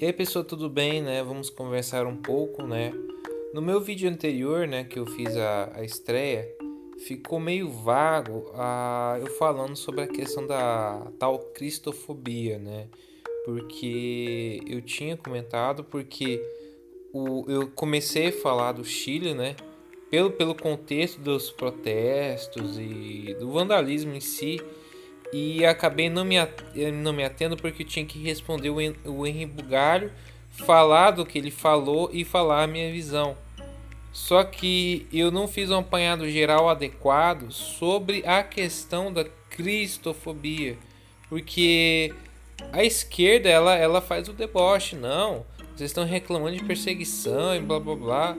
E aí pessoal, tudo bem, né? Vamos conversar um pouco, né? No meu vídeo anterior, né, que eu fiz a, a estreia, ficou meio vago a, eu falando sobre a questão da tal cristofobia, né? Porque eu tinha comentado, porque o, eu comecei a falar do Chile, né? Pelo, pelo contexto dos protestos e do vandalismo em si, e acabei não me, não me atendo porque tinha que responder o, o Henry Bugalho, falar do que ele falou e falar a minha visão. Só que eu não fiz um apanhado geral adequado sobre a questão da cristofobia, porque a esquerda ela, ela faz o deboche, não. Vocês estão reclamando de perseguição e blá blá blá,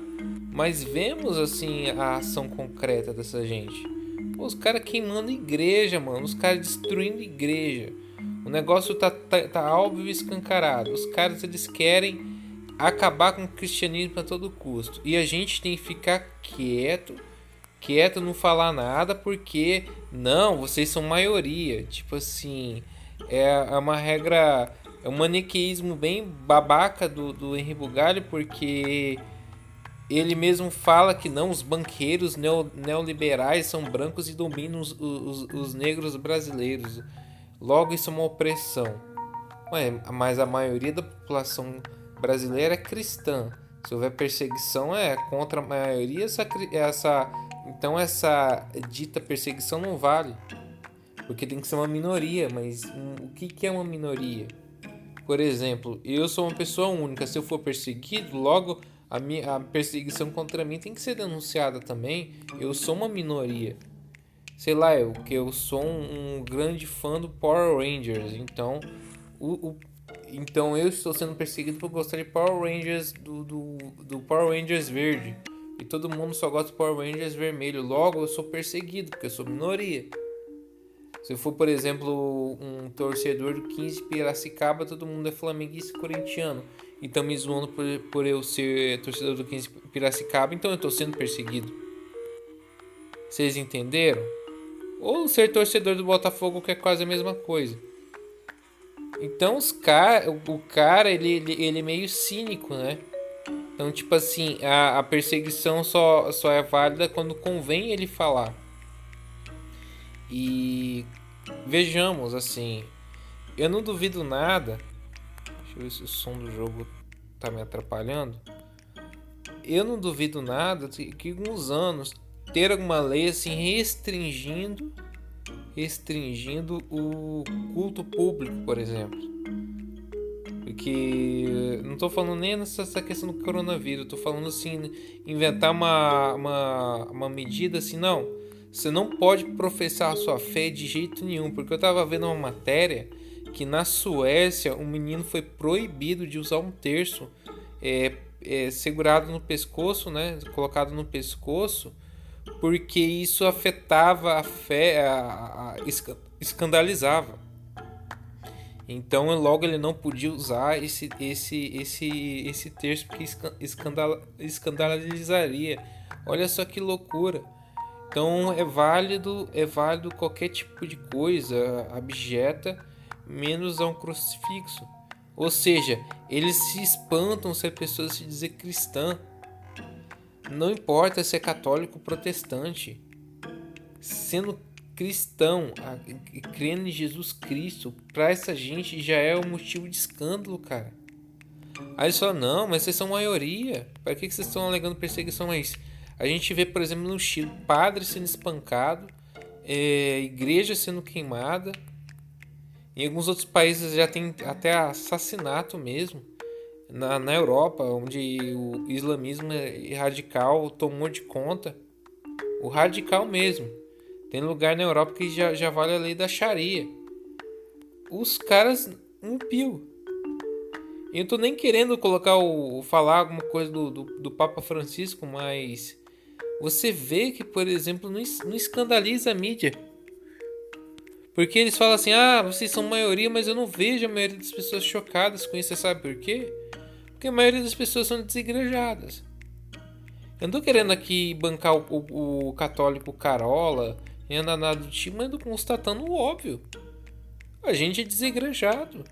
mas vemos assim a ação concreta dessa gente. Os caras queimando igreja, mano, os caras destruindo igreja. O negócio tá, tá, tá óbvio e escancarado. Os caras eles querem acabar com o cristianismo a todo custo. E a gente tem que ficar quieto, quieto, não falar nada, porque não, vocês são maioria. Tipo assim, é, é uma regra, é um maniqueísmo bem babaca do, do Henri Bugalho, porque ele mesmo fala que não, os banqueiros neo, neoliberais são brancos e dominam os, os, os negros brasileiros. Logo, isso é uma opressão. Ué, mas a maioria da população brasileira é cristã. Se houver perseguição é contra a maioria, essa, essa então essa dita perseguição não vale. Porque tem que ser uma minoria, mas um, o que, que é uma minoria? Por exemplo, eu sou uma pessoa única, se eu for perseguido, logo a, minha, a perseguição contra mim tem que ser denunciada também. Eu sou uma minoria. Sei lá, eu que eu sou um, um, grande fã do Power Rangers, então o, o então eu estou sendo perseguido por gostar de Power Rangers do, do, do Power Rangers verde. E todo mundo só gosta de Power Rangers vermelho. Logo eu sou perseguido, porque eu sou minoria. Se eu for, por exemplo, um torcedor do 15 Piracicaba, todo mundo é flamenguista e corintiano. E estão me zoando por, por eu ser torcedor do 15 Piracicaba, então eu estou sendo perseguido. Vocês entenderam? Ou ser torcedor do Botafogo, que é quase a mesma coisa. Então os cara, o cara ele, ele, ele é meio cínico, né? Então, tipo assim, a, a perseguição só, só é válida quando convém ele falar. E vejamos, assim, eu não duvido nada. Deixa eu ver se o som do jogo tá me atrapalhando. Eu não duvido nada que alguns anos ter alguma lei assim restringindo restringindo o culto público, por exemplo. Porque não estou falando nem nessa questão do coronavírus, estou falando assim, inventar uma, uma, uma medida assim, não. Você não pode professar sua fé de jeito nenhum, porque eu estava vendo uma matéria que na Suécia um menino foi proibido de usar um terço é, é, segurado no pescoço, né, colocado no pescoço, porque isso afetava a fé, a, a, escandalizava. Então logo ele não podia usar esse esse esse esse texto porque escandal, escandalizaria. Olha só que loucura. Então é válido é válido qualquer tipo de coisa abjeta menos a um crucifixo. Ou seja, eles se espantam se a pessoa se dizer cristã. Não importa se é católico ou protestante. Sendo cristão, crendo em Jesus Cristo, para essa gente já é um motivo de escândalo, cara. Aí só não, mas vocês são maioria. Para que vocês estão alegando perseguição? Mas a gente vê, por exemplo, no Chile, padre sendo espancado, é, igreja sendo queimada. Em alguns outros países já tem até assassinato mesmo na, na Europa, onde o islamismo radical tomou de conta, o radical mesmo. Tem lugar na Europa que já, já vale a lei da Sharia. Os caras um pio. Eu tô nem querendo colocar o falar alguma coisa do, do, do, Papa Francisco, mas você vê que, por exemplo, não, não escandaliza a mídia. Porque eles falam assim: ah, vocês são maioria, mas eu não vejo a maioria das pessoas chocadas com isso. Você sabe por quê? Porque a maioria das pessoas são desigrejadas. Eu não tô querendo aqui bancar o, o, o católico Carola e andar nada do tipo, mas eu tô constatando o óbvio. A gente é desigrejado.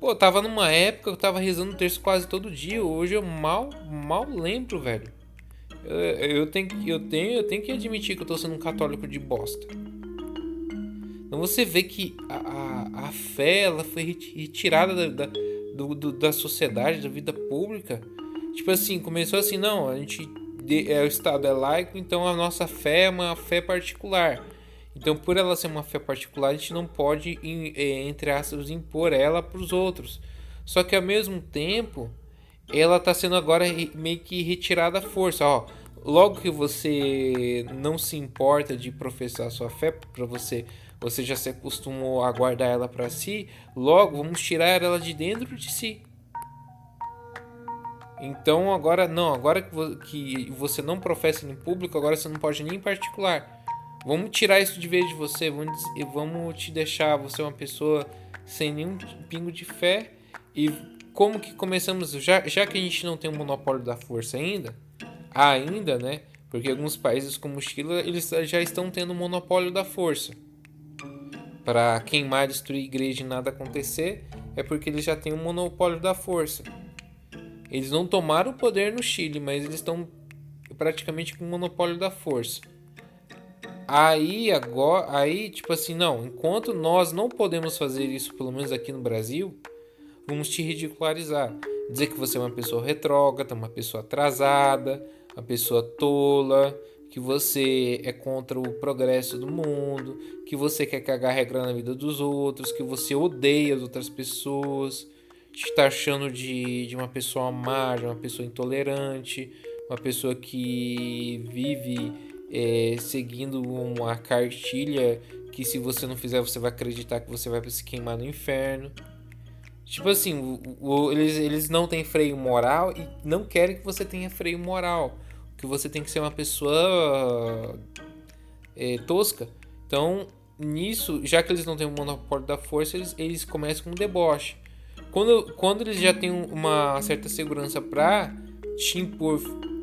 Pô, tava numa época eu tava rezando o terço quase todo dia. Hoje eu mal, mal lembro, velho. Eu, eu, tenho, eu, tenho, eu tenho que admitir que eu tô sendo um católico de bosta. Então você vê que a, a, a fé ela foi retirada da, da, do, do, da sociedade, da vida pública. Tipo assim, começou assim, não, a gente é, o Estado é laico, então a nossa fé é uma fé particular. Então, por ela ser uma fé particular, a gente não pode, é, entre aspas, impor ela para os outros. Só que ao mesmo tempo, ela está sendo agora meio que retirada à força. Ó, logo que você não se importa de professar a sua fé, para você, você já se acostumou a guardar ela para si, logo vamos tirar ela de dentro de si. Então agora não, agora que você não professa em público, agora você não pode nem em particular. Vamos tirar isso de vez de você, vamos, vamos te deixar você uma pessoa sem nenhum pingo de fé. E como que começamos, já, já que a gente não tem um monopólio da força ainda, ainda, né? Porque alguns países como Chile, eles já estão tendo um monopólio da força. Para queimar, destruir igreja e nada acontecer, é porque eles já têm um monopólio da força. Eles não tomaram o poder no Chile, mas eles estão praticamente com o monopólio da força. Aí agora, aí tipo assim, não, enquanto nós não podemos fazer isso, pelo menos aqui no Brasil, vamos te ridicularizar, dizer que você é uma pessoa retrógrada, uma pessoa atrasada, uma pessoa tola, que você é contra o progresso do mundo, que você quer cagar regra na vida dos outros, que você odeia as outras pessoas está achando de, de uma pessoa má, de uma pessoa intolerante, uma pessoa que vive é, seguindo uma cartilha que se você não fizer você vai acreditar que você vai se queimar no inferno. Tipo assim, o, o, eles, eles não têm freio moral e não querem que você tenha freio moral. Que você tem que ser uma pessoa é, tosca. Então, nisso, já que eles não têm o monopólio da força, eles, eles começam com um deboche. Quando, quando eles já têm uma certa segurança para te impor,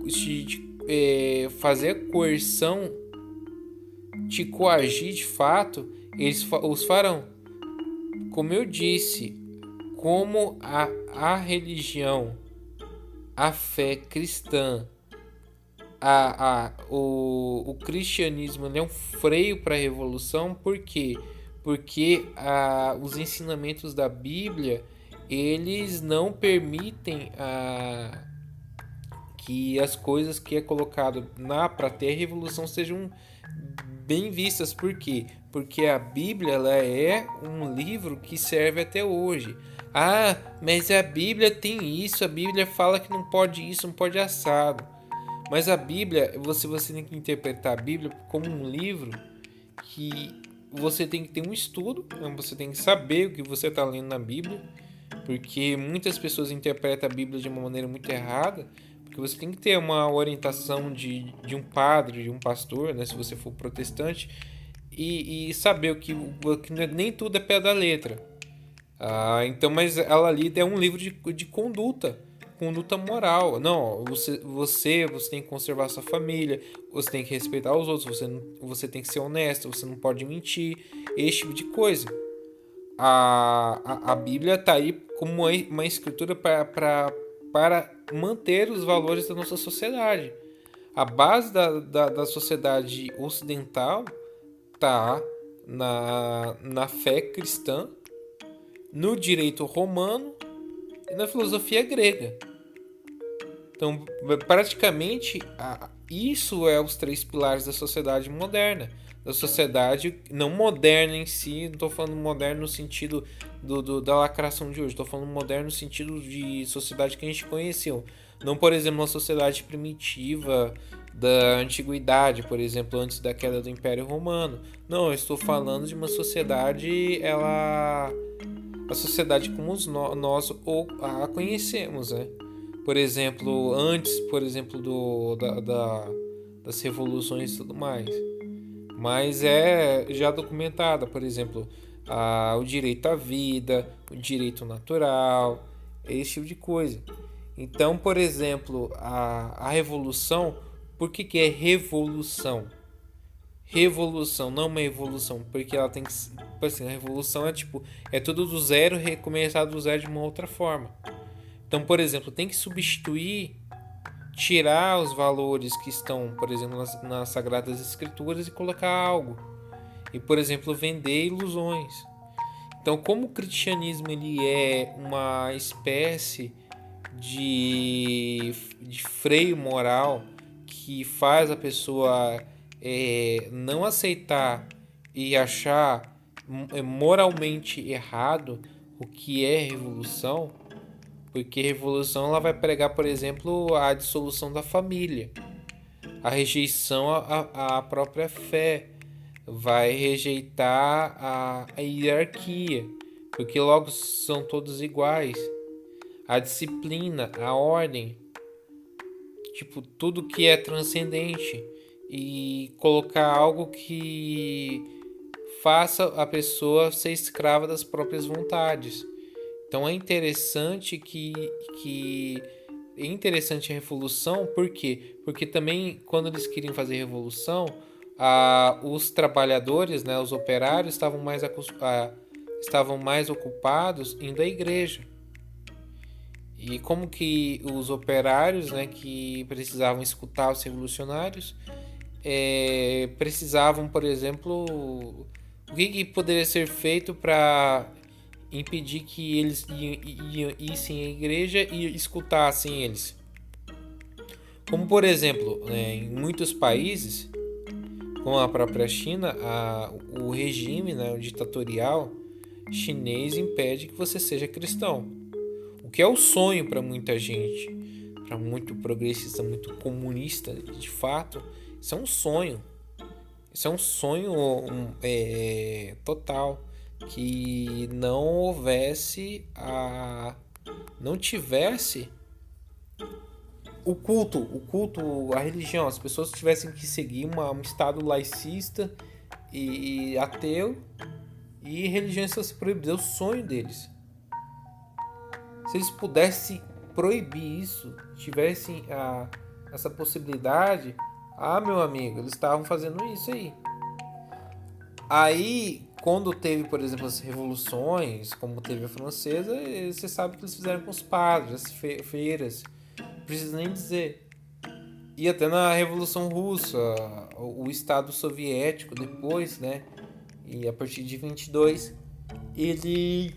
te, te é, fazer a coerção, te coagir de fato, eles os farão. Como eu disse, como a, a religião, a fé cristã, a, a, o, o cristianismo é um freio para a revolução, por quê? Porque a, os ensinamentos da Bíblia eles não permitem a, que as coisas que é colocado na para ter a revolução sejam bem vistas. Por quê? Porque a Bíblia ela é um livro que serve até hoje. Ah, mas a Bíblia tem isso, a Bíblia fala que não pode isso, não pode assado. Mas a Bíblia, você, você tem que interpretar a Bíblia como um livro que você tem que ter um estudo, né? você tem que saber o que você está lendo na Bíblia porque muitas pessoas interpretam a Bíblia de uma maneira muito errada, porque você tem que ter uma orientação de, de um padre, de um pastor, né, se você for protestante, e, e saber o que, o que é, nem tudo é pé da letra. Ah, então, mas ela ali é um livro de, de conduta, conduta moral. Não, você, você, você tem que conservar sua família, você tem que respeitar os outros, você, você tem que ser honesto, você não pode mentir, esse tipo de coisa a, a, a Bíblia está aí como uma, uma escritura para, manter os valores da nossa sociedade. A base da, da, da sociedade ocidental está na, na fé cristã, no direito romano e na filosofia grega. Então, praticamente, isso é os três pilares da sociedade moderna da sociedade, não moderna em si, não estou falando moderno no sentido do, do da lacração de hoje, estou falando moderno no sentido de sociedade que a gente conheceu. Não, por exemplo, uma sociedade primitiva da antiguidade, por exemplo, antes da queda do Império Romano. Não, eu estou falando de uma sociedade, ela a sociedade como nós a conhecemos, né? Por exemplo, antes, por exemplo, do, da, da das revoluções e tudo mais mas é já documentada, por exemplo, a, o direito à vida, o direito natural, esse tipo de coisa. Então, por exemplo, a, a revolução, por que, que é revolução? Revolução, não uma evolução, porque ela tem que. Tipo assim, a revolução é tipo. É tudo do zero, recomeçar do zero de uma outra forma. Então, por exemplo, tem que substituir, tirar os valores que estão, por exemplo, nas, nas Sagradas Escrituras e colocar algo. E, por exemplo, vender ilusões. Então, como o cristianismo ele é uma espécie de, de freio moral que faz a pessoa é, não aceitar e achar é, moralmente errado o que é revolução, porque revolução ela vai pregar, por exemplo, a dissolução da família, a rejeição à, à própria fé, vai rejeitar a, a hierarquia, porque logo são todos iguais, a disciplina, a ordem, tipo tudo que é transcendente e colocar algo que faça a pessoa ser escrava das próprias vontades. Então é interessante que, que é interessante a revolução, por quê? Porque também quando eles queriam fazer revolução, os trabalhadores, né, os operários estavam mais, estavam mais ocupados indo à igreja. E como que os operários, né, que precisavam escutar os revolucionários, é, precisavam, por exemplo, o que, que poderia ser feito para impedir que eles issem à igreja e escutassem eles? Como, por exemplo, né, em muitos países, como a própria China, a, o regime né, o ditatorial chinês impede que você seja cristão. O que é o sonho para muita gente, para muito progressista, muito comunista, de fato, isso é um sonho. Isso é um sonho um, é, total. Que não houvesse a. não tivesse o culto, o culto, a religião, as pessoas tivessem que seguir uma, um estado laicista e, e ateu e religiões fossem proibidas. É o sonho deles. Se eles pudessem proibir isso, tivessem a, essa possibilidade, ah, meu amigo, eles estavam fazendo isso aí. Aí, quando teve, por exemplo, as revoluções, como teve a francesa, você sabe que eles fizeram com os padres, as fe feiras. Não precisa nem dizer. E até na Revolução Russa, o Estado Soviético depois, né? E a partir de 22, ele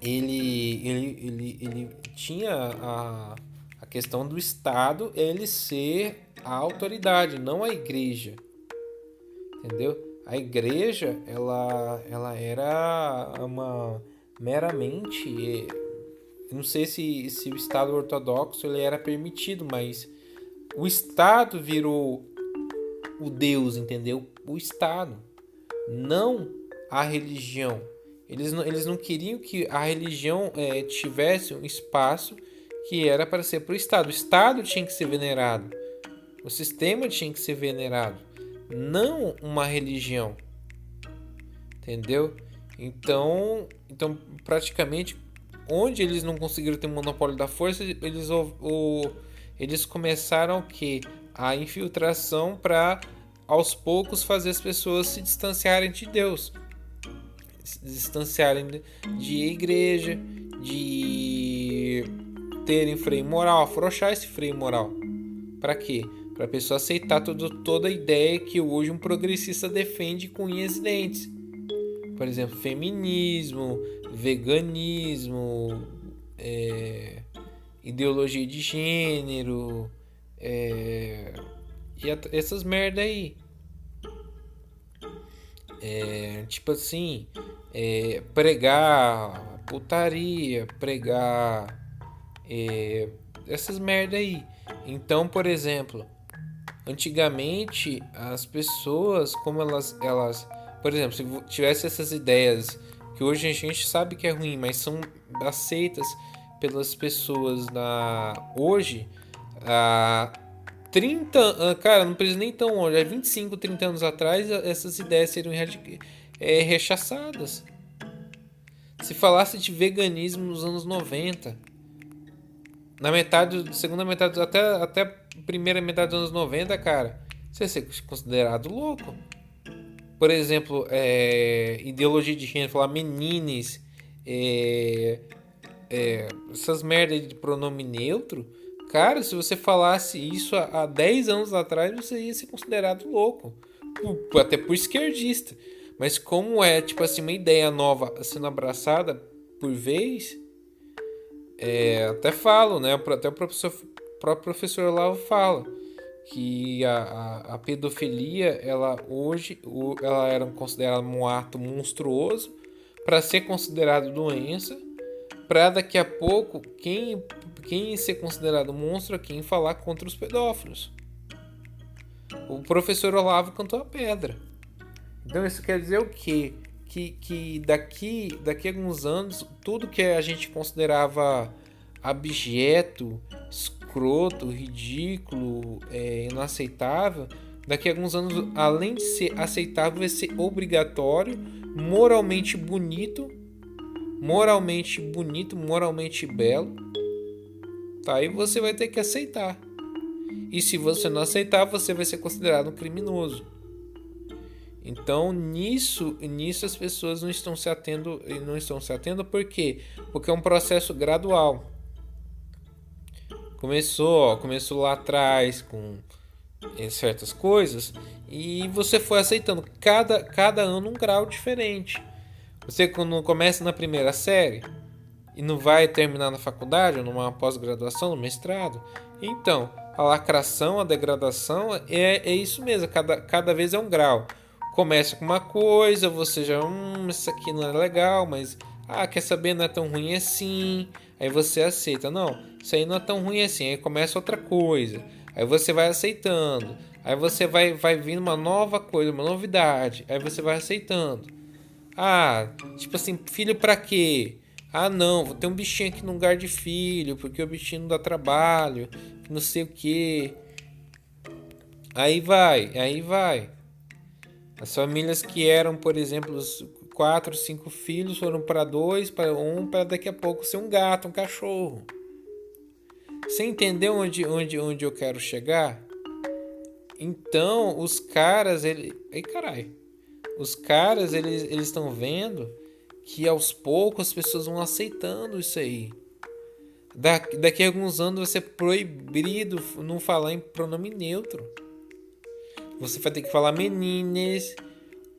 ele ele ele, ele tinha a, a questão do Estado ele ser a autoridade, não a igreja. Entendeu? A igreja, ela, ela era uma meramente, não sei se, se o Estado ortodoxo ele era permitido, mas o Estado virou o Deus, entendeu? O Estado, não a religião. Eles não, eles não queriam que a religião é, tivesse um espaço que era para ser para o Estado. O Estado tinha que ser venerado. O sistema tinha que ser venerado, não uma religião. Entendeu? Então, então praticamente onde eles não conseguiram ter o monopólio da força, eles o, o eles começaram que a infiltração para aos poucos fazer as pessoas se distanciarem de Deus, se distanciarem de, de igreja, de terem freio moral, afrouxar esse freio moral. Para quê? Para a pessoa aceitar todo, toda a ideia que hoje um progressista defende com unhas e dentes. Por exemplo, feminismo, veganismo, é, ideologia de gênero, é, e a, essas merda aí. É, tipo assim, é, pregar putaria, pregar é, essas merda aí. Então, por exemplo, Antigamente, as pessoas, como elas, elas, por exemplo, se tivesse essas ideias que hoje a gente sabe que é ruim, mas são aceitas pelas pessoas na hoje, há 30, cara, não precisa nem tão longe, há 25, 30 anos atrás, essas ideias seriam é, rechaçadas. Se falasse de veganismo nos anos 90, na metade, segunda metade, até, até primeira metade dos anos 90, cara, você ser considerado louco. Por exemplo, é, ideologia de gênero, falar menines, é, é, essas merdas de pronome neutro. Cara, se você falasse isso há, há 10 anos atrás, você ia ser considerado louco. Até por esquerdista. Mas como é, tipo assim, uma ideia nova sendo abraçada por vez, é, até falo, né? Até o professor, próprio professor Lavo fala que a, a, a, pedofilia, ela hoje, ela era considerada um ato monstruoso para ser considerado doença, para daqui a pouco quem, quem ser considerado monstro é quem falar contra os pedófilos. O professor Olavo cantou a pedra. Então isso quer dizer o quê? Que, que daqui, daqui a alguns anos, tudo que a gente considerava abjeto, escroto, ridículo, é, inaceitável, daqui a alguns anos, além de ser aceitável, vai ser obrigatório, moralmente bonito, moralmente bonito, moralmente belo. Tá? E você vai ter que aceitar. E se você não aceitar, você vai ser considerado um criminoso. Então, nisso, nisso as pessoas não estão se atendo, não estão se atendo por quê? Porque é um processo gradual. Começou, começou lá atrás com eh, certas coisas e você foi aceitando cada, cada ano um grau diferente. Você quando começa na primeira série e não vai terminar na faculdade, ou numa pós-graduação, no mestrado, então a lacração, a degradação é, é isso mesmo, cada, cada vez é um grau começa com uma coisa, você já, hum, isso aqui não é legal, mas, ah, quer saber, não é tão ruim assim. Aí você aceita, não, isso aí não é tão ruim assim. Aí começa outra coisa. Aí você vai aceitando. Aí você vai, vai vindo uma nova coisa, uma novidade. Aí você vai aceitando. Ah, tipo assim, filho pra quê? Ah, não, vou ter um bichinho aqui no lugar de filho, porque o bichinho não dá trabalho, não sei o que. Aí vai, aí vai. As famílias que eram, por exemplo, os quatro, cinco filhos foram para dois, para um, para daqui a pouco ser um gato, um cachorro. Você entendeu onde, onde, onde eu quero chegar? Então, os caras, ele, ei caralho, os caras eles eles estão vendo que aos poucos as pessoas vão aceitando isso aí. Daqui, daqui a alguns anos vai ser proibido não falar em pronome neutro. Você vai ter que falar meninas.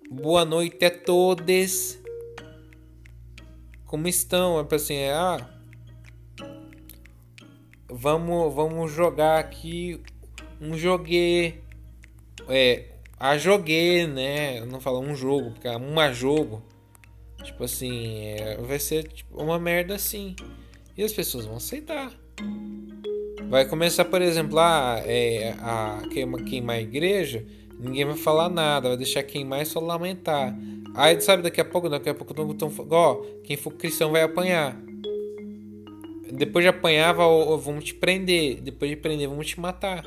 Boa noite a todos. Como estão? É assim, é, ah, vamos, vamos jogar aqui um joguê. É, a joguê, né? Eu não falo um jogo, porque é uma jogo. Tipo assim, é, vai ser tipo, uma merda assim. E as pessoas vão aceitar. Vai começar, por exemplo, lá é, a queima, queimar a igreja, ninguém vai falar nada, vai deixar queimar e só lamentar. Aí, sabe, daqui a pouco, daqui a pouco, tão, tão, ó, quem for cristão vai apanhar. Depois de apanhar, vamos te prender. Depois de prender, vamos te matar.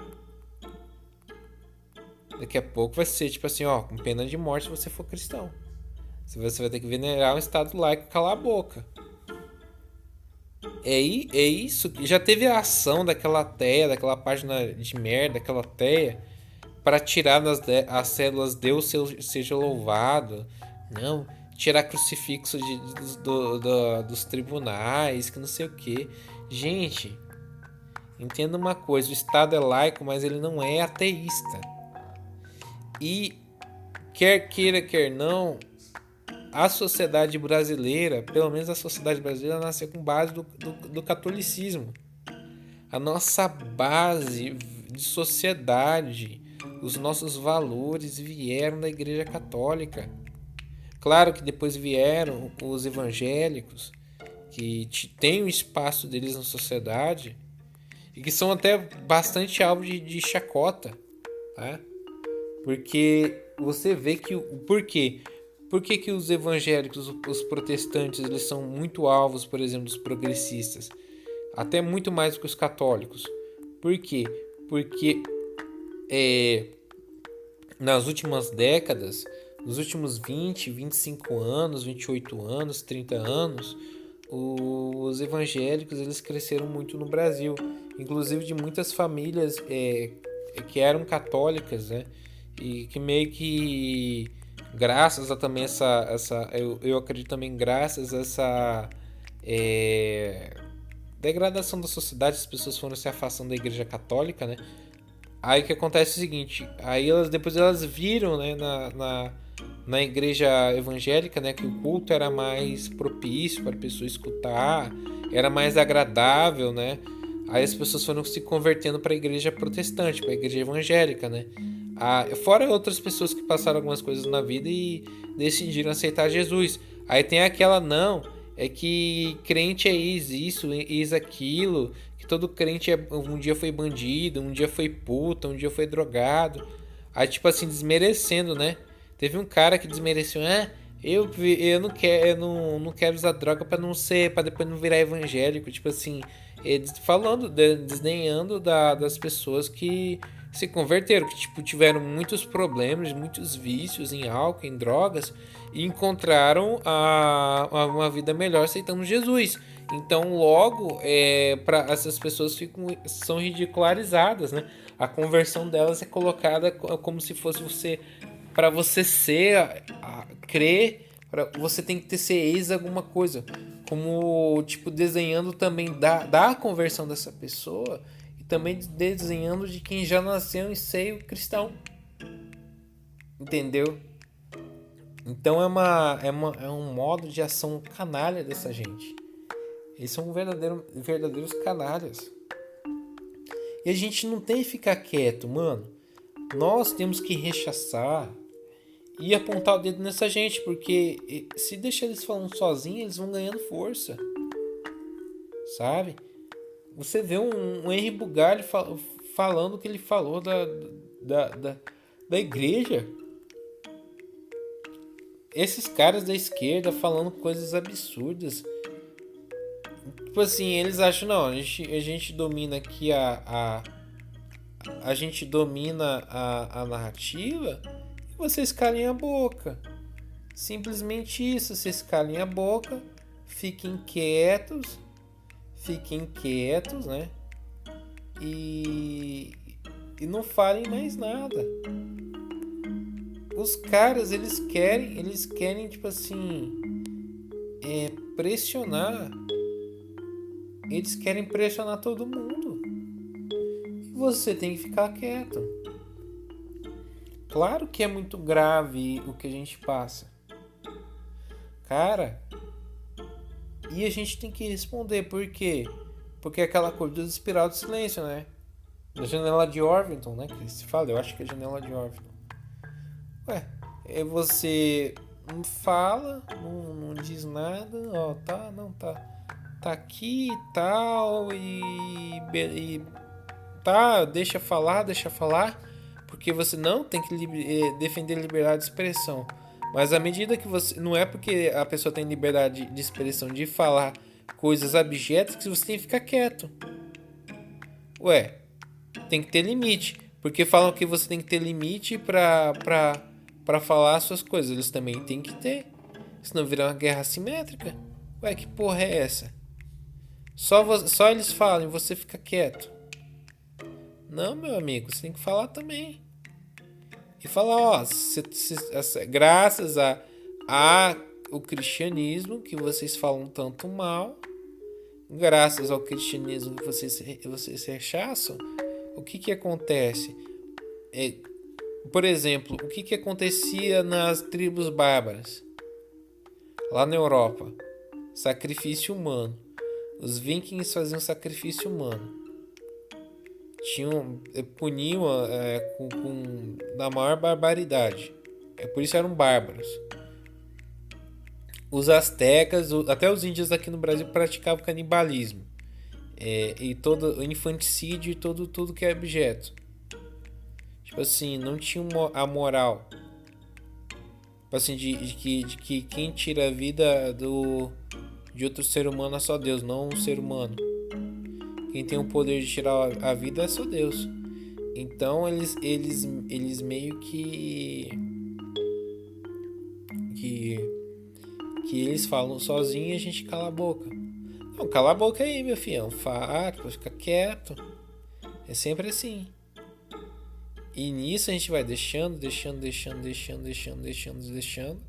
Daqui a pouco vai ser tipo assim, ó, com pena de morte se você for cristão. Você vai ter que venerar um estado laico e calar a boca. É, é isso. Já teve a ação daquela teia, daquela página de merda, daquela teia, para tirar das as células Deus seja louvado. Não, tirar crucifixo de, de, do, do, dos tribunais, que não sei o que. Gente, entenda uma coisa: o Estado é laico, mas ele não é ateísta. E quer queira, quer não, a sociedade brasileira, pelo menos a sociedade brasileira, nasceu com base do, do, do catolicismo. A nossa base de sociedade, os nossos valores vieram da Igreja Católica. Claro que depois vieram os evangélicos, que têm o espaço deles na sociedade e que são até bastante alvo de, de chacota, tá? Porque você vê que o porquê por que, que os evangélicos, os protestantes, eles são muito alvos, por exemplo, dos progressistas? Até muito mais do que os católicos. Por quê? Porque é, nas últimas décadas, nos últimos 20, 25 anos, 28 anos, 30 anos, os evangélicos eles cresceram muito no Brasil, inclusive de muitas famílias é, que eram católicas, né? E que meio que graças a também essa. essa eu, eu acredito também graças a essa. É, degradação da sociedade, as pessoas foram se afastando da igreja católica, né? Aí que acontece o seguinte, aí elas depois elas viram, né, na, na, na igreja evangélica, né, que o culto era mais propício para a pessoa escutar, era mais agradável, né? Aí as pessoas foram se convertendo para a igreja protestante, para a igreja evangélica, né? Ah, fora outras pessoas que passaram algumas coisas na vida e decidiram aceitar Jesus. Aí tem aquela não, é que crente é isso, isso, aquilo, que todo crente é, um dia foi bandido, um dia foi puta, um dia foi drogado. Aí tipo assim desmerecendo, né? Teve um cara que desmereceu, ah, eu, eu não quero, eu não, não quero usar droga para não ser, para depois não virar evangélico, tipo assim, falando, desdenhando da, das pessoas que se converteram, que tipo, tiveram muitos problemas, muitos vícios em álcool, em drogas, e encontraram a, a uma vida melhor aceitando Jesus. Então, logo, é, para essas pessoas ficam, são ridicularizadas, né? A conversão delas é colocada como se fosse você, para você ser, a, a, crer, pra, você tem que ter ser ex alguma coisa, como tipo desenhando também da, da conversão dessa pessoa também desenhando de quem já nasceu em seio cristão. Entendeu? Então é, uma, é, uma, é um modo de ação canalha dessa gente. Eles são verdadeiro, verdadeiros canalhas. E a gente não tem que ficar quieto, mano. Nós temos que rechaçar e apontar o dedo nessa gente, porque se deixar eles falando sozinhos, eles vão ganhando força. Sabe? Você vê um, um Henry Bugalho fal, falando o que ele falou da, da, da, da igreja. Esses caras da esquerda falando coisas absurdas. Tipo assim, eles acham, não, a gente, a gente domina aqui a, a. A gente domina a, a narrativa e vocês calem a boca. Simplesmente isso, vocês calem a boca, fiquem quietos fiquem quietos, né? E, e não falem mais nada. Os caras, eles querem, eles querem tipo assim, é, pressionar. Eles querem pressionar todo mundo. E você tem que ficar quieto. Claro que é muito grave o que a gente passa. Cara, e a gente tem que responder, por quê? Porque é aquela coisa do espiral do silêncio, né? Da janela de Orvington, né? Que se fala, eu acho que é a janela de Orvington. Ué, é você não fala, não, não diz nada, ó, tá, não, tá. Tá aqui e tal, e, e. Tá, deixa falar, deixa falar. Porque você não tem que eh, defender liberdade de expressão. Mas à medida que você. Não é porque a pessoa tem liberdade de expressão de falar coisas abjetas que você tem que ficar quieto. Ué, tem que ter limite. Porque falam que você tem que ter limite pra, pra, pra falar as suas coisas. Eles também têm que ter. Senão virar uma guerra assimétrica. Ué, que porra é essa? Só, você, só eles falam e você fica quieto. Não, meu amigo, você tem que falar também e falar, ó, se, se, graças a, a o cristianismo que vocês falam tanto mal, graças ao cristianismo que vocês, vocês rechaçam, o que que acontece? É, por exemplo, o que que acontecia nas tribos bárbaras? Lá na Europa, sacrifício humano. Os vikings faziam sacrifício humano tinham eh, puniam é, com, com da maior barbaridade. É por isso eram bárbaros. Os astecas, até os índios aqui no Brasil praticavam canibalismo. É, e todo infanticídio e todo tudo que é objeto. Tipo assim, não tinha a moral. Tipo assim, de, de, que, de que quem tira a vida do, de outro ser humano é só Deus, não um ser humano. Quem tem o poder de tirar a vida é só Deus. Então eles, eles, eles meio que. que. que eles falam sozinho e a gente cala a boca. Não, cala a boca aí, meu filhão. Fala, fica quieto. É sempre assim. E nisso a gente vai deixando, deixando, deixando, deixando, deixando, deixando, deixando.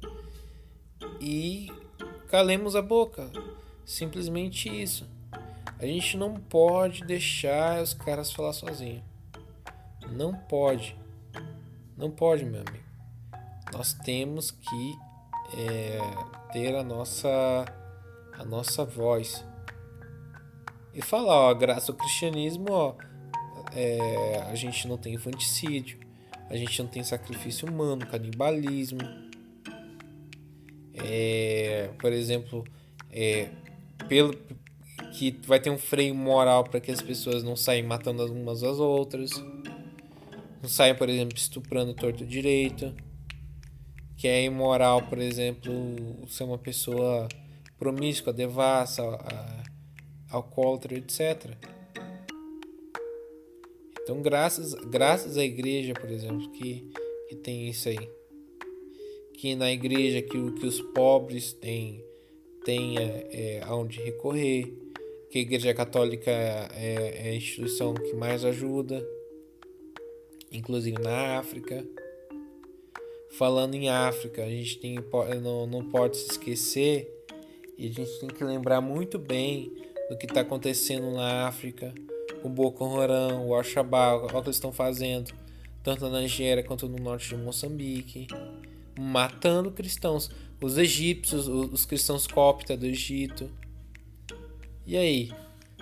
E calemos a boca. Simplesmente isso. A gente não pode deixar os caras falar sozinho. Não pode. Não pode, meu amigo. Nós temos que é, ter a nossa a nossa voz e falar, ó, graças ao cristianismo, ó, é, a gente não tem infanticídio, a gente não tem sacrifício humano, canibalismo. É, por exemplo, é, pelo que vai ter um freio moral para que as pessoas não saiam matando umas às outras, não saiam, por exemplo, estuprando torto direito, que é imoral, por exemplo, ser uma pessoa promíscua, devassa, alcoólatra, etc. Então, graças, graças à igreja, por exemplo, que, que tem isso aí. Que na igreja que, que os pobres têm, tenha é, aonde recorrer. Que a igreja católica é, é a instituição que mais ajuda. Inclusive na África. Falando em África, a gente tem, não, não pode se esquecer e a gente tem que lembrar muito bem do que está acontecendo na África o Boko Haram, o Al-Shabaab, o que eles estão fazendo, tanto na Nigéria quanto no norte de Moçambique, matando cristãos, os egípcios, os cristãos cópita do Egito. E aí?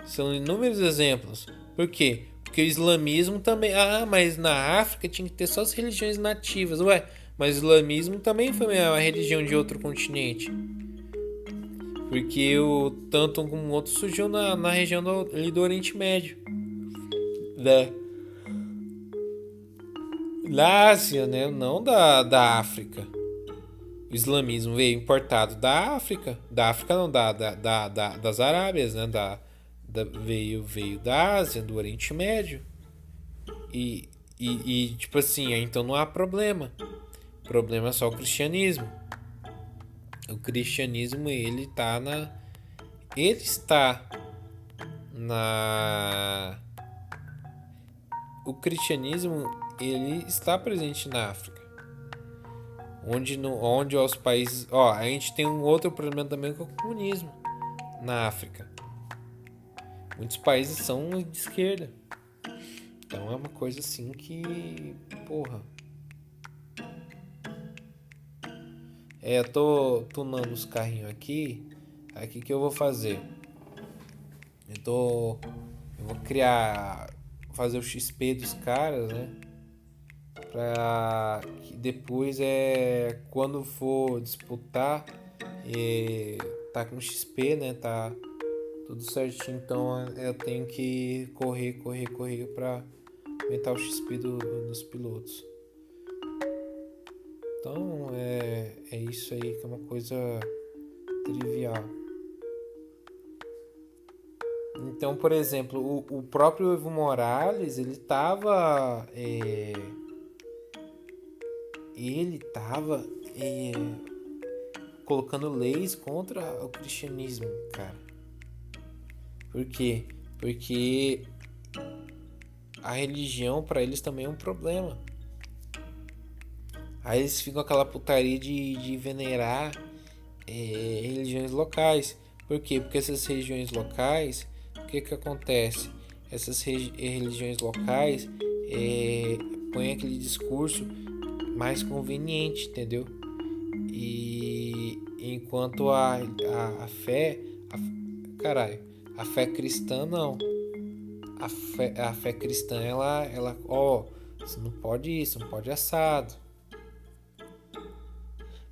São inúmeros exemplos. Por quê? Porque o islamismo também. Ah, mas na África tinha que ter só as religiões nativas. Ué, mas o islamismo também foi uma religião de outro continente. Porque o tanto como o outro surgiu na, na região do, do Oriente Médio. Da, da Ásia, né? Não da, da África. O islamismo veio importado da África. Da África não, da, da, da, da das Arábias, né? Da, da, veio, veio da Ásia, do Oriente Médio. E, e, e tipo assim, então não há problema. O problema é só o cristianismo o cristianismo ele está na ele está na o cristianismo ele está presente na África onde no onde os países ó a gente tem um outro problema também com o comunismo na África muitos países são de esquerda então é uma coisa assim que porra É, eu tô tunando os carrinhos aqui. Aqui que eu vou fazer. Eu tô. Eu vou criar. Fazer o XP dos caras, né? Que depois é. Quando for disputar. É, tá com XP, né? Tá tudo certinho. Então eu tenho que correr, correr, correr pra aumentar o XP do, dos pilotos. Então é, é isso aí que é uma coisa trivial. Então, por exemplo, o, o próprio Evo Morales, ele tava. É, ele tava é, colocando leis contra o cristianismo, cara. Por quê? Porque a religião para eles também é um problema. Aí eles ficam aquela putaria de, de venerar é, religiões locais. Por quê? Porque essas religiões locais, o que que acontece? Essas religiões locais é, põem aquele discurso mais conveniente, entendeu? E enquanto a, a, a fé, a, caralho, a fé cristã não. A fé, a fé cristã, ela, ela, ó, você não pode isso, não pode assado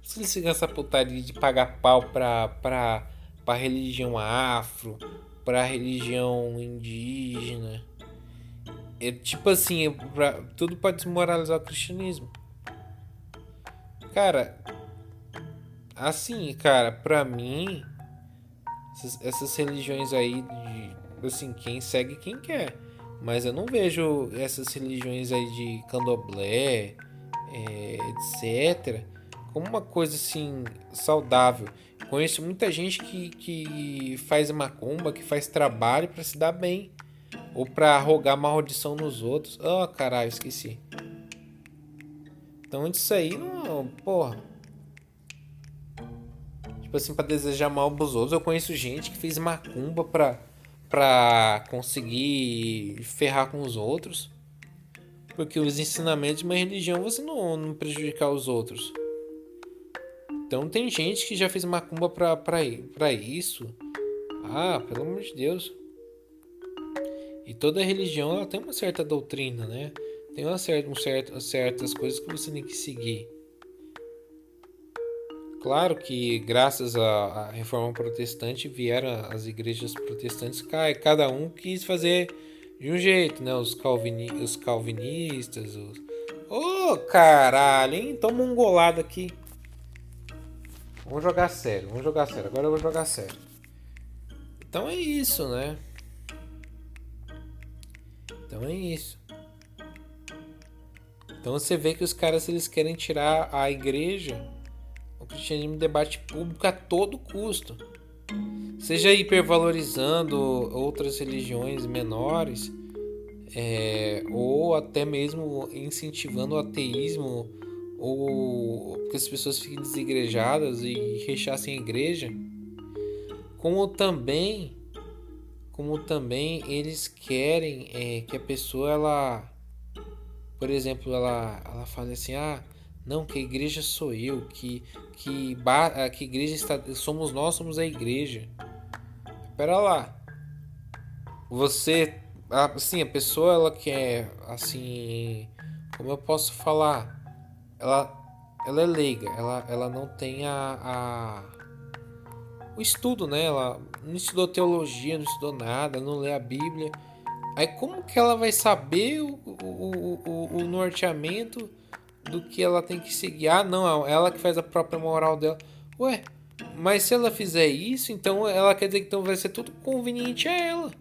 se eles ficam essa putaria de pagar pau pra, pra, pra religião afro, pra religião indígena. É tipo assim, pra, tudo pode desmoralizar o cristianismo. Cara, assim, cara, pra mim, essas, essas religiões aí, de, assim, quem segue quem quer. Mas eu não vejo essas religiões aí de candomblé, é, etc como uma coisa assim saudável. Conheço muita gente que, que faz macumba, que faz trabalho para se dar bem ou para rogar maldição nos outros. Oh, caralho, esqueci. Então isso aí não. Porra. Tipo assim, pra desejar mal pros outros. Eu conheço gente que fez macumba pra, pra conseguir ferrar com os outros. Porque os ensinamentos de uma religião você não, não prejudicar os outros. Então tem gente que já fez macumba pra, pra, pra isso. Ah, pelo amor de Deus. E toda religião ela tem uma certa doutrina, né? Tem uma certa, um certo, certas coisas que você tem que seguir. Claro que graças à, reforma protestante vieram as igrejas protestantes, cada um quis fazer de um jeito, né? Os, calvini, os calvinistas, os... Ô oh, caralho, hein? Toma um golado aqui. Vamos jogar sério, vamos jogar sério. Agora eu vou jogar sério. Então é isso, né? Então é isso. Então você vê que os caras eles querem tirar a igreja, o cristianismo debate público a todo custo. Seja hipervalorizando outras religiões menores, é, ou até mesmo incentivando o ateísmo, ou que as pessoas fiquem desigrejadas e rechassem a igreja, como também, como também eles querem é, que a pessoa ela por exemplo, ela, ela fala assim: ah, não, que a igreja sou eu, que, que, que igreja está, somos nós, somos a igreja. Espera lá. Você, assim, a pessoa, ela quer, assim, como eu posso falar? Ela, ela é leiga, ela, ela não tem a, a o estudo, né? Ela não estudou teologia, não estudou nada, não lê a Bíblia. Aí como que ela vai saber o, o, o, o norteamento do que ela tem que seguir? Ah, não, ela que faz a própria moral dela. Ué, mas se ela fizer isso, então ela quer dizer que então vai ser tudo conveniente a ela.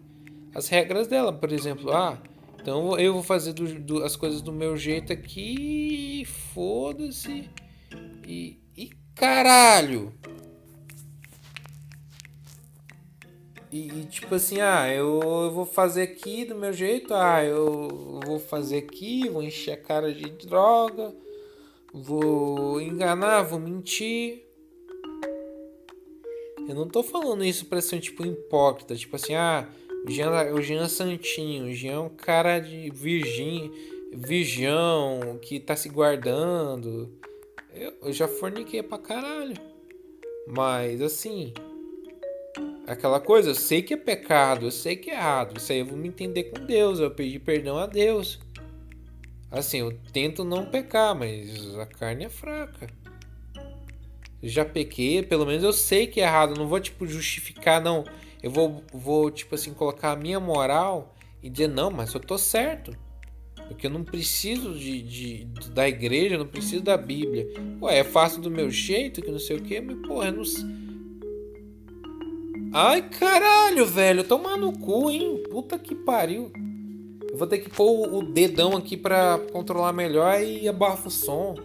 As regras dela, por exemplo, ah, então eu vou fazer do, do, as coisas do meu jeito aqui, foda-se. E, e caralho! E, e, tipo assim, ah, eu, eu, vou fazer aqui do meu jeito, ah, eu vou fazer aqui, vou encher a cara de droga, vou enganar, vou mentir. Eu não tô falando isso pra ser tipo hipócrita, tipo assim, ah, o Jean, o Jean Santinho, o Jean é um cara de virgem, virgão, que tá se guardando. Eu, eu já forniquei pra caralho. Mas assim, aquela coisa, eu sei que é pecado, eu sei que é errado. Isso aí eu vou me entender com Deus, eu pedi perdão a Deus. Assim, eu tento não pecar, mas a carne é fraca. Eu já pequei, pelo menos eu sei que é errado, eu não vou tipo justificar não. Eu vou vou tipo assim colocar a minha moral e dizer não, mas eu tô certo. Porque eu não preciso de, de, da igreja, eu não preciso da Bíblia. Ué, é fácil do meu jeito, que não sei o que, mas porra, eu não Ai, caralho, velho. Toma no cu, hein? Puta que pariu. Eu vou ter que pôr o dedão aqui pra controlar melhor e abafa o som.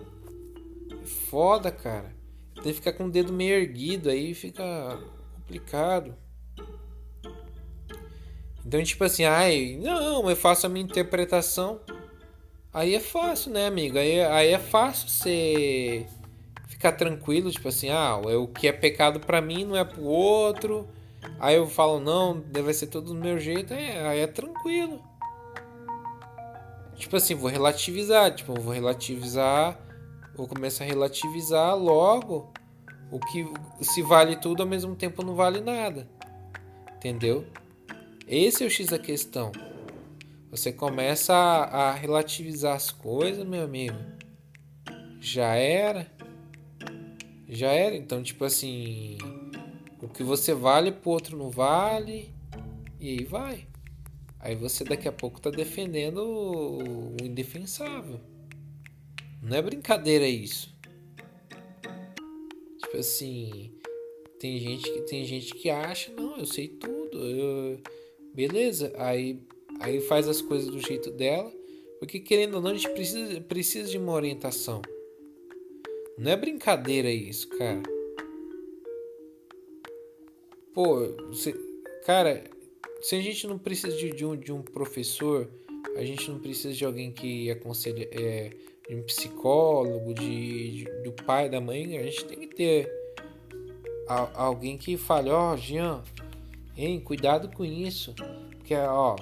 Foda, cara. Tem que ficar com o dedo meio erguido aí fica complicado. Então, tipo assim, ai, não, eu faço a minha interpretação. Aí é fácil, né, amigo? Aí, aí é fácil você ficar tranquilo, tipo assim, ah, o que é pecado para mim não é pro outro. Aí eu falo, não, deve ser tudo do meu jeito. É, aí é tranquilo. Tipo assim, vou relativizar. Tipo, vou relativizar. Vou começar a relativizar logo. O que se vale tudo ao mesmo tempo não vale nada. Entendeu? Esse é o X da questão. Você começa a, a relativizar as coisas, meu amigo. Já era. Já era. Então, tipo assim o que você vale pro outro não vale. E aí vai. Aí você daqui a pouco tá defendendo o indefensável. Não é brincadeira isso. Tipo assim, tem gente que tem gente que acha, não, eu sei tudo. Eu, beleza, aí aí faz as coisas do jeito dela, porque querendo ou não a gente precisa precisa de uma orientação. Não é brincadeira isso, cara. Pô, você, cara, se a gente não precisa de, de, um, de um professor, a gente não precisa de alguém que aconselhe, é, de um psicólogo, de, de, do pai, da mãe, a gente tem que ter a, alguém que fale, ó, oh, Jean, hein, cuidado com isso. Porque, ó,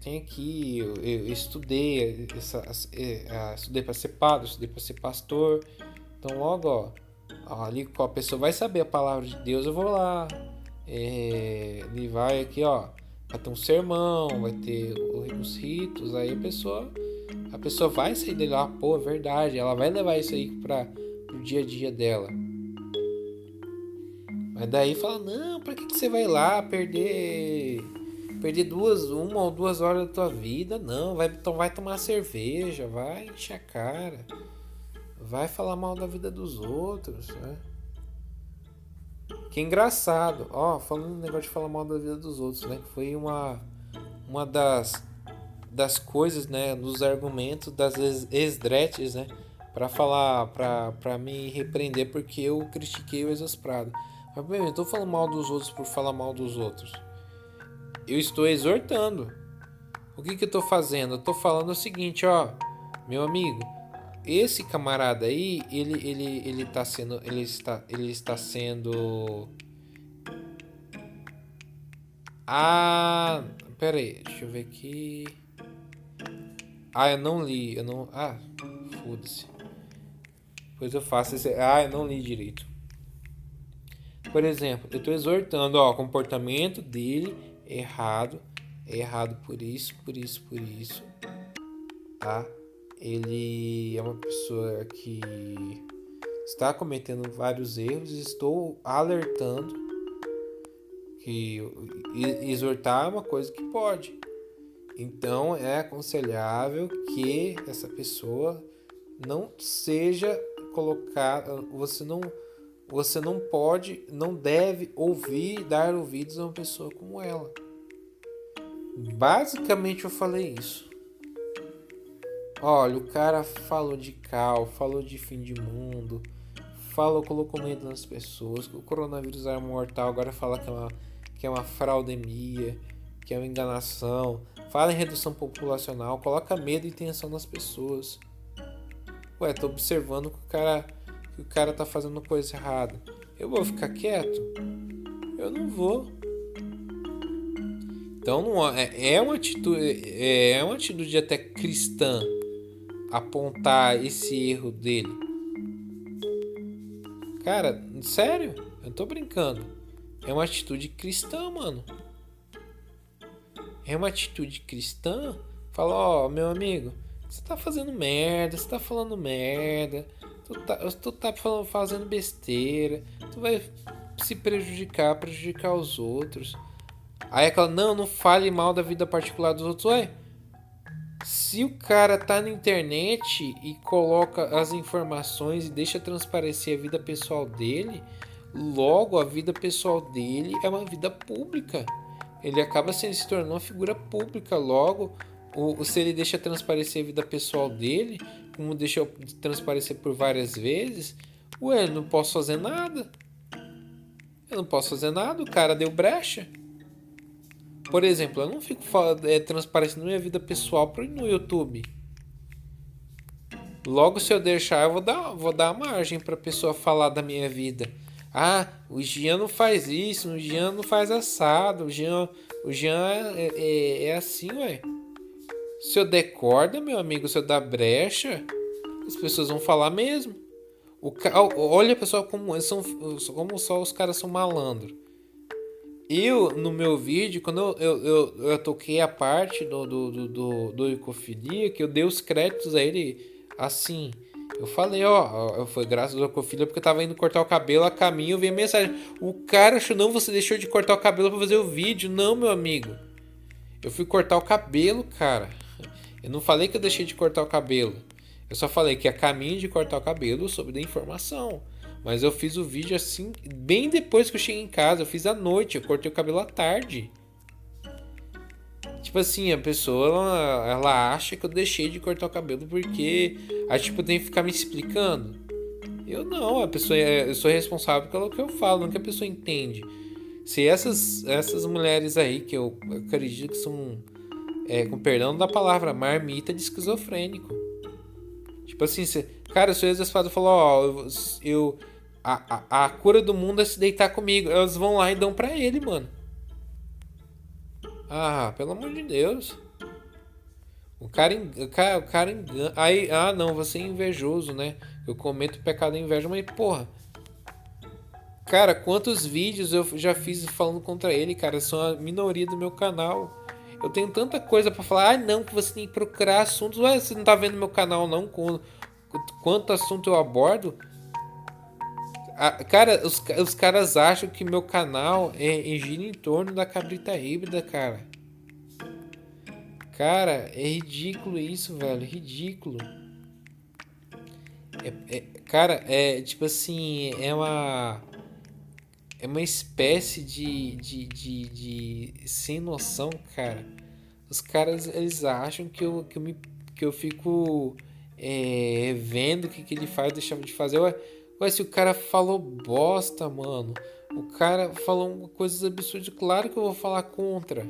tem aqui, eu, eu estudei, essa, é, estudei para ser padre, estudei para ser pastor. Então, logo, ó, ali a pessoa vai saber a palavra de Deus, eu vou lá. É, ele vai aqui, ó, vai ter um sermão, vai ter os ritos, aí a pessoa a pessoa vai sair dele lá, pô, é verdade, ela vai levar isso aí para o dia a dia dela. Mas daí fala, não, para que, que você vai lá perder perder duas, uma ou duas horas da tua vida? Não, vai, então vai tomar cerveja, vai encher a cara, vai falar mal da vida dos outros, né? Que engraçado, ó, falando no negócio de falar mal da vida dos outros, né? Que foi uma, uma das, das coisas, né? Dos argumentos das esdretes, né? Para falar, para me repreender porque eu critiquei o Exasprado. Mas, bem, eu tô falando mal dos outros por falar mal dos outros. Eu estou exortando. O que que eu tô fazendo? Eu tô falando o seguinte, ó. Meu amigo, esse camarada aí, ele, ele, ele tá sendo. Ele está, ele está sendo. Ah. Pera aí, deixa eu ver aqui. Ah, eu não li. Eu não. Ah, foda-se. Depois eu faço esse. Ah, eu não li direito. Por exemplo, eu estou exortando, ó, o comportamento dele errado. É errado por isso, por isso, por isso. Tá? Ele é uma pessoa que está cometendo vários erros. Estou alertando que exortar é uma coisa que pode. Então é aconselhável que essa pessoa não seja colocada, você não você não pode, não deve ouvir, dar ouvidos a uma pessoa como ela. Basicamente eu falei isso. Olha, o cara falou de cal, falou de fim de mundo, falou, colocou medo nas pessoas, que o coronavírus era mortal, agora fala que é uma, que é uma fraudemia, que é uma enganação. Fala em redução populacional, coloca medo e tensão nas pessoas. Ué, tô observando que o cara, que o cara tá fazendo coisa errada. Eu vou ficar quieto? Eu não vou. Então não é, é uma atitude é, é uma atitude até cristã apontar esse erro dele. Cara, sério? Eu tô brincando. É uma atitude cristã, mano. É uma atitude cristã. Fala, ó, oh, meu amigo, você tá fazendo merda, você tá falando merda, tu tá, tu tá falando, fazendo besteira, tu vai se prejudicar, prejudicar os outros. Aí aquela, não, não fale mal da vida particular dos outros. Ué, se o cara tá na internet e coloca as informações e deixa transparecer a vida pessoal dele, logo a vida pessoal dele é uma vida pública. Ele acaba sendo, se tornando uma figura pública. Logo, o, se ele deixa transparecer a vida pessoal dele, como deixou transparecer por várias vezes, ué, não posso fazer nada. Eu não posso fazer nada, o cara deu brecha. Por exemplo, eu não fico é, transparecendo minha vida pessoal no YouTube. Logo, se eu deixar, eu vou dar, vou dar margem para a pessoa falar da minha vida. Ah, o Jean não faz isso, o Jean não faz assado, o Jean, o Jean é, é, é assim, ué. Se eu der corda, meu amigo, se eu dar brecha, as pessoas vão falar mesmo. O, olha, pessoal, como, são, como só os caras são malandros. Eu, no meu vídeo, quando eu, eu, eu, eu toquei a parte do, do, do, do, do Ecofilia, que eu dei os créditos a ele assim. Eu falei, ó, foi graças ao Ecofilia porque eu tava indo cortar o cabelo, a caminho veio a mensagem. O cara achou, não, você deixou de cortar o cabelo pra fazer o vídeo. Não, meu amigo. Eu fui cortar o cabelo, cara. Eu não falei que eu deixei de cortar o cabelo. Eu só falei que a caminho de cortar o cabelo soube da informação. Mas eu fiz o vídeo assim, bem depois que eu cheguei em casa. Eu fiz à noite, eu cortei o cabelo à tarde. Tipo assim, a pessoa ela, ela acha que eu deixei de cortar o cabelo porque aí tipo tem que ficar me explicando. Eu não, a pessoa é, eu sou responsável pelo que eu falo, não que a pessoa entende. Se essas essas mulheres aí que eu acredito que são é, com perdão da palavra marmita de esquizofrênico. Tipo assim, cê, cara, se o Espada falou, ó, eu, eu a, a, a, cura do mundo é se deitar comigo. Elas vão lá e dão pra ele, mano. Ah, pelo amor de Deus. O cara, o cara, o cara engana. Aí, ah, não, você é invejoso, né? Eu cometo o pecado da inveja, mas porra. Cara, quantos vídeos eu já fiz falando contra ele, cara? São a minoria do meu canal. Eu tenho tanta coisa para falar. Ah, não, que você tem que procurar assuntos. Ué, você não tá vendo meu canal, não? Quanto assunto eu abordo? Ah, cara, os, os caras acham que meu canal é, é gira em torno da cabrita híbrida, cara. Cara, é ridículo isso, velho. Ridículo. É, é, cara, é tipo assim, é uma. É uma espécie de, de, de, de sem noção, cara. Os caras, eles acham que eu, que eu, me, que eu fico é, vendo o que, que ele faz, deixava de fazer. Ué, ué, se o cara falou bosta, mano. O cara falou coisas absurdas, claro que eu vou falar contra.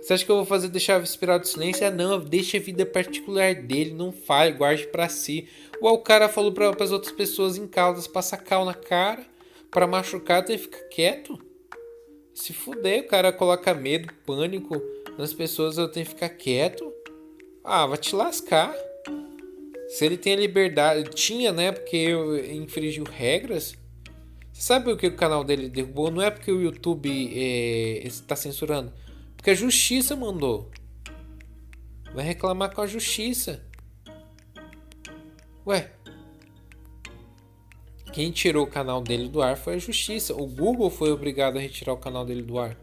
Você acha que eu vou fazer deixar inspirado do silêncio? Ah, não, deixa a vida particular dele, não fale, guarde para si. Ou o cara falou para as outras pessoas em Caldas passar cal na cara, para machucar, tem que ficar quieto. Se fuder, o cara coloca medo, pânico nas pessoas, eu tenho que ficar quieto. Ah, vai te lascar. Se ele tem a liberdade, tinha, né? Porque infringiu regras. Você sabe o que o canal dele derrubou? Não é porque o YouTube está é, censurando porque a justiça mandou. Vai reclamar com a justiça. Ué. Quem tirou o canal dele do ar foi a justiça. O Google foi obrigado a retirar o canal dele do ar.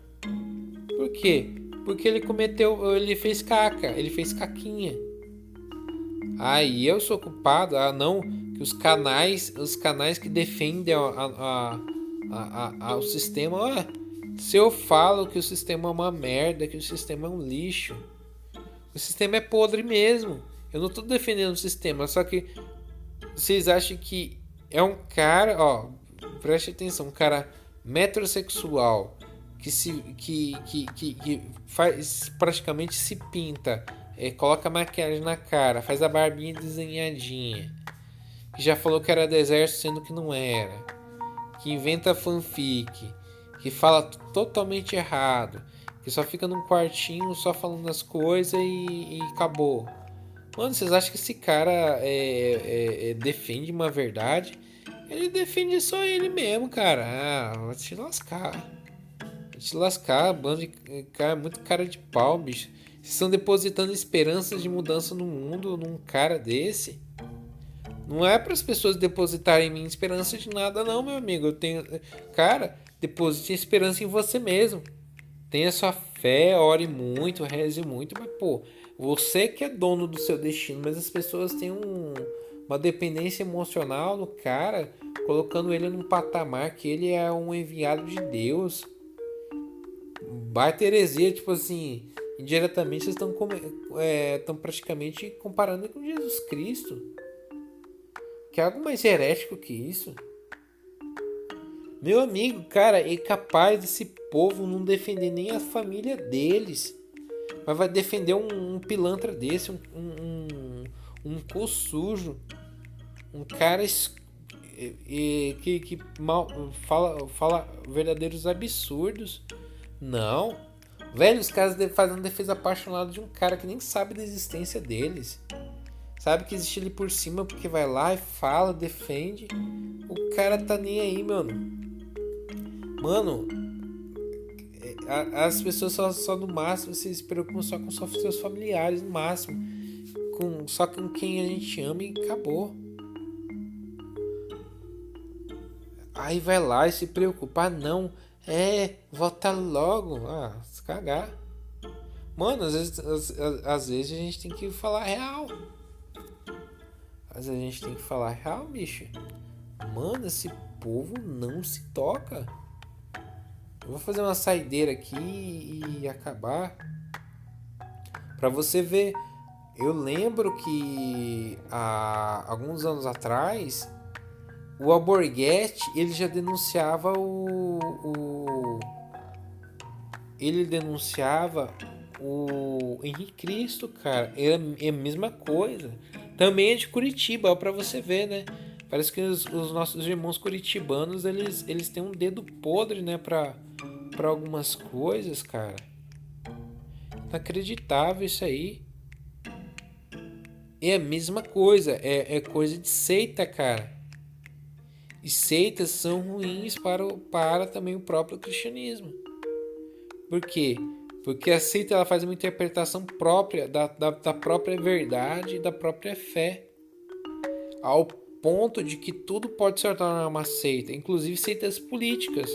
Por quê? Porque ele cometeu. Ele fez caca. Ele fez caquinha. Aí eu sou culpado. Ah, não. Que os canais. Os canais que defendem a, a, a, a o sistema. Ué, se eu falo que o sistema é uma merda, que o sistema é um lixo, o sistema é podre mesmo. Eu não estou defendendo o sistema, só que vocês acham que é um cara, ó, preste atenção, um cara metrosexual que se que, que, que, que faz praticamente se pinta, é, coloca maquiagem na cara, faz a barbinha desenhadinha, que já falou que era do exército sendo que não era, que inventa fanfic que fala totalmente errado, que só fica num quartinho só falando as coisas e, e acabou. Mano, vocês acham que esse cara é, é, é, defende uma verdade? Ele defende só ele mesmo, cara. Ah, vai te lascar. Vai te lascar, bando de cara, muito cara de pau, bicho. Estão depositando esperanças de mudança no mundo num cara desse? Não é para as pessoas depositarem minha esperança de nada, não, meu amigo. Eu tenho. Cara, Deposite esperança em você mesmo. Tenha sua fé, ore muito, reze muito, mas pô, você que é dono do seu destino, mas as pessoas têm um, uma dependência emocional no cara, colocando ele num patamar que ele é um enviado de Deus. Baita heresia, tipo assim, indiretamente vocês estão é, praticamente comparando com Jesus Cristo. Que é algo mais herético que isso. Meu amigo, cara, é capaz desse povo não defender nem a família deles. Mas vai defender um, um pilantra desse, um, um, um, um sujo. Um cara que, que mal, fala, fala verdadeiros absurdos. Não. Velho, os caras fazendo defesa apaixonada de um cara que nem sabe da existência deles. Sabe que existe ali por cima porque vai lá e fala, defende. O cara tá nem aí, mano. Mano, é, as pessoas só, só no máximo se preocupam só com seus familiares, no máximo. Com, só com quem a gente ama e acabou. Aí vai lá e se preocupar, não. É, volta logo. Ah, se cagar. Mano, às vezes, às, às, vezes a gente tem que falar real. Às vezes a gente tem que falar real, bicho. Mano, esse povo não se toca. Eu vou fazer uma saideira aqui e acabar. Para você ver, eu lembro que há alguns anos atrás o Alborguete ele já denunciava o, o ele denunciava o Henrique Cristo, cara. É, é a mesma coisa. também é de Curitiba, ó, pra você ver, né? Parece que os, os, nossos irmãos curitibanos, eles, eles têm um dedo podre, né, pra, pra algumas coisas, cara. Inacreditável isso aí. É a mesma coisa, é, é coisa de seita, cara. E seitas são ruins para, o, para também o próprio cristianismo. Por quê? Porque a seita ela faz uma interpretação própria da, da, da própria verdade e da própria fé. Ao ponto de que tudo pode se tornar uma seita, inclusive seitas políticas,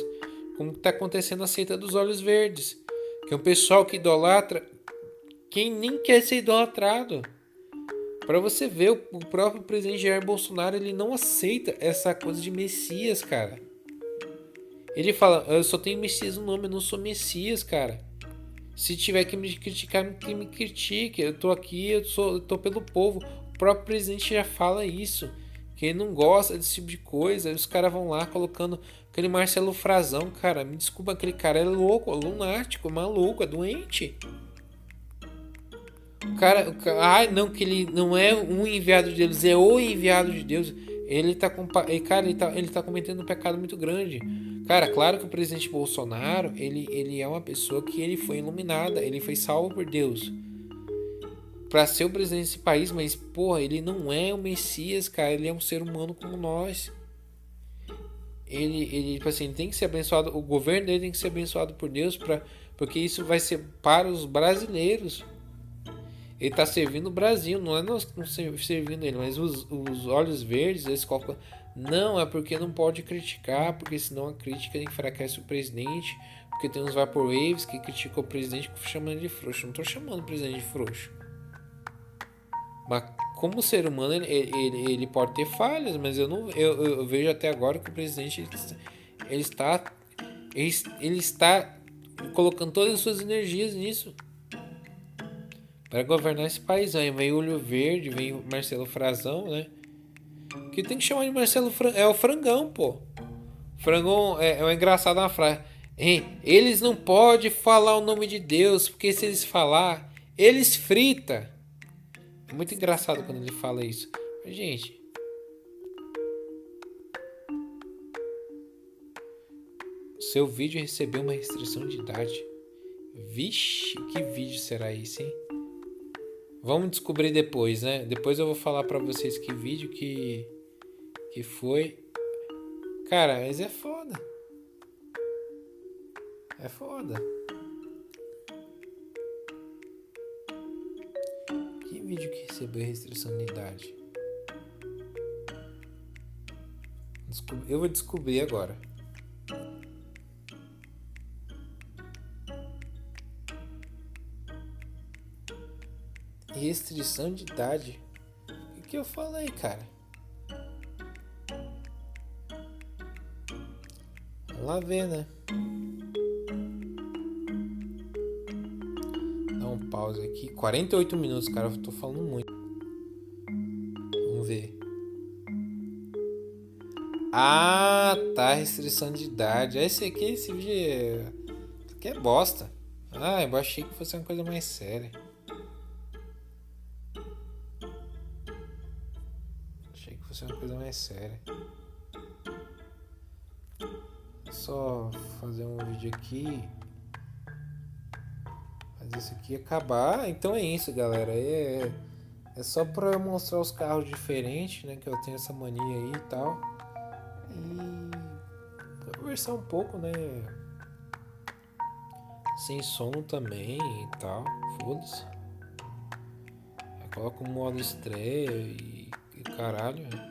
como está acontecendo a seita dos olhos verdes, que é um pessoal que idolatra quem nem quer ser idolatrado. Para você ver, o próprio presidente Jair Bolsonaro ele não aceita essa coisa de Messias, cara. Ele fala, eu só tenho Messias no nome, eu não sou Messias, cara. Se tiver que me criticar, que me critique. Eu tô aqui, eu, sou, eu tô pelo povo. O próprio presidente já fala isso. Que ele não gosta desse tipo de coisa. Os caras vão lá colocando aquele Marcelo Frazão, cara. Me desculpa, aquele cara é louco, é lunático, é maluco, é doente. O cara, o cara, ai não, que ele não é um enviado de Deus, é o enviado de Deus. Ele tá, cara, ele tá, ele tá cometendo um pecado muito grande. Cara, claro que o presidente Bolsonaro, ele, ele é uma pessoa que ele foi iluminada, ele foi salvo por Deus para ser o presidente desse país, mas porra, ele não é o Messias, cara, ele é um ser humano como nós. Ele, ele tipo assim, tem que ser abençoado, o governo dele tem que ser abençoado por Deus para porque isso vai ser para os brasileiros. Ele está servindo o Brasil, não é nós servindo ele, mas os, os olhos verdes, eles colocam. Não, é porque não pode criticar, porque senão a crítica enfraquece o presidente. Porque tem uns Vaporwaves que criticam o presidente chamando de frouxo. Não estou chamando o presidente de frouxo. Mas como ser humano, ele, ele, ele pode ter falhas, mas eu não eu, eu vejo até agora que o presidente ele está ele, ele está colocando todas as suas energias nisso para governar esse país. Aí vem Olho Verde, vem Marcelo Frazão, né? Que tem que chamar de Marcelo Frangão. É o Frangão, pô. Frangão é, é uma engraçada uma frase. Hein? Eles não podem falar o nome de Deus, porque se eles falar, eles frita. É muito engraçado quando ele fala isso. Mas, gente. Seu vídeo recebeu uma restrição de idade. Vixe, que vídeo será esse, hein? Vamos descobrir depois, né? Depois eu vou falar para vocês que vídeo que que foi. Cara, mas é foda. É foda. Que vídeo que recebeu restrição de idade? Eu vou descobrir agora. Restrição de idade. O que eu falei, cara? Vamos lá ver, né? Dá um pause aqui. 48 minutos, cara. Eu tô falando muito. Vamos ver. Ah, tá. Restrição de idade. Esse aqui, esse vídeo é... Esse aqui é bosta. Ah, eu achei que fosse uma coisa mais séria. Ser uma coisa mais séria. Só fazer um vídeo aqui. Fazer isso aqui acabar. Então é isso, galera. É, é só pra mostrar os carros diferentes, né? Que eu tenho essa mania aí e tal. E conversar um pouco, né? Sem som também e tal. Foda-se. Coloca o modo estreia e, e caralho.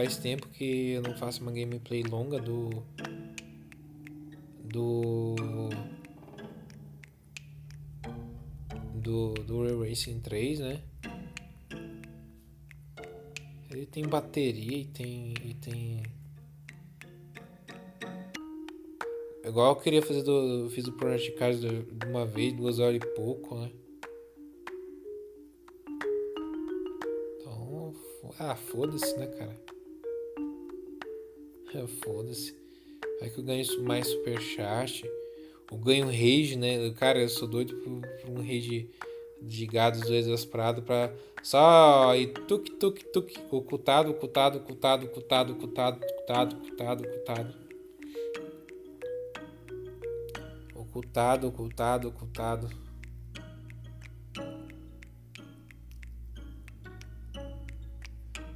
Faz tempo que eu não faço uma gameplay longa do. Do. Do, do Real Racing 3, né? Ele tem bateria e tem. E tem. Igual eu queria fazer do. Eu fiz o Project Cars de uma vez, duas horas e pouco, né? Então. Ah, foda-se, né, cara? É, foda-se. Vai que eu ganho mais superchat. Eu ganho rage, né? Cara, eu sou doido por, por um rage de gados do exasperado para só e tuk tuk tuk ocultado, ocultado, ocultado, ocultado, ocultado, ocultado, ocultado, ocultado. Ocultado, ocultado, ocultado.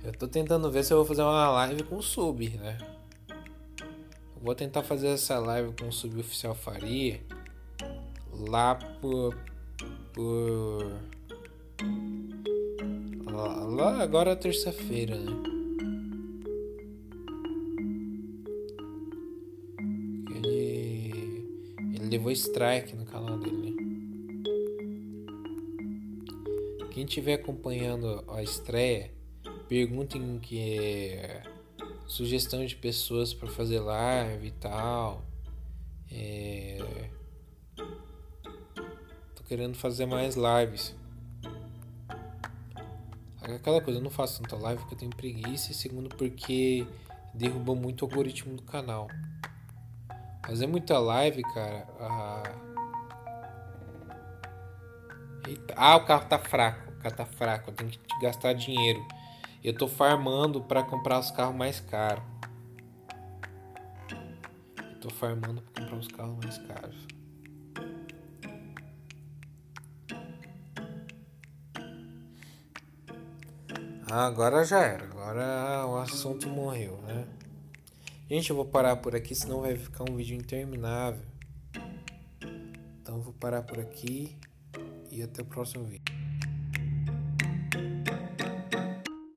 Eu tô tentando ver se eu vou fazer uma live com sub, né? Vou tentar fazer essa live com sub oficial Faria lá por por lá agora é terça-feira, né? Ele ele levou strike no canal dele. Né? Quem estiver acompanhando a estreia, perguntem que é sugestão de pessoas para fazer live e tal. É... Tô querendo fazer mais lives. Aquela coisa, eu não faço tanta live porque eu tenho preguiça e segundo porque derrubou muito o algoritmo do canal. Fazer muita live, cara. Ah, Eita. ah o carro tá fraco. O carro tá fraco. Tenho que gastar dinheiro. Eu tô farmando para comprar os carros mais caros. Eu tô farmando para comprar os carros mais caros. agora já era. Agora o assunto morreu, né? Gente, eu vou parar por aqui, senão vai ficar um vídeo interminável. Então vou parar por aqui e até o próximo vídeo.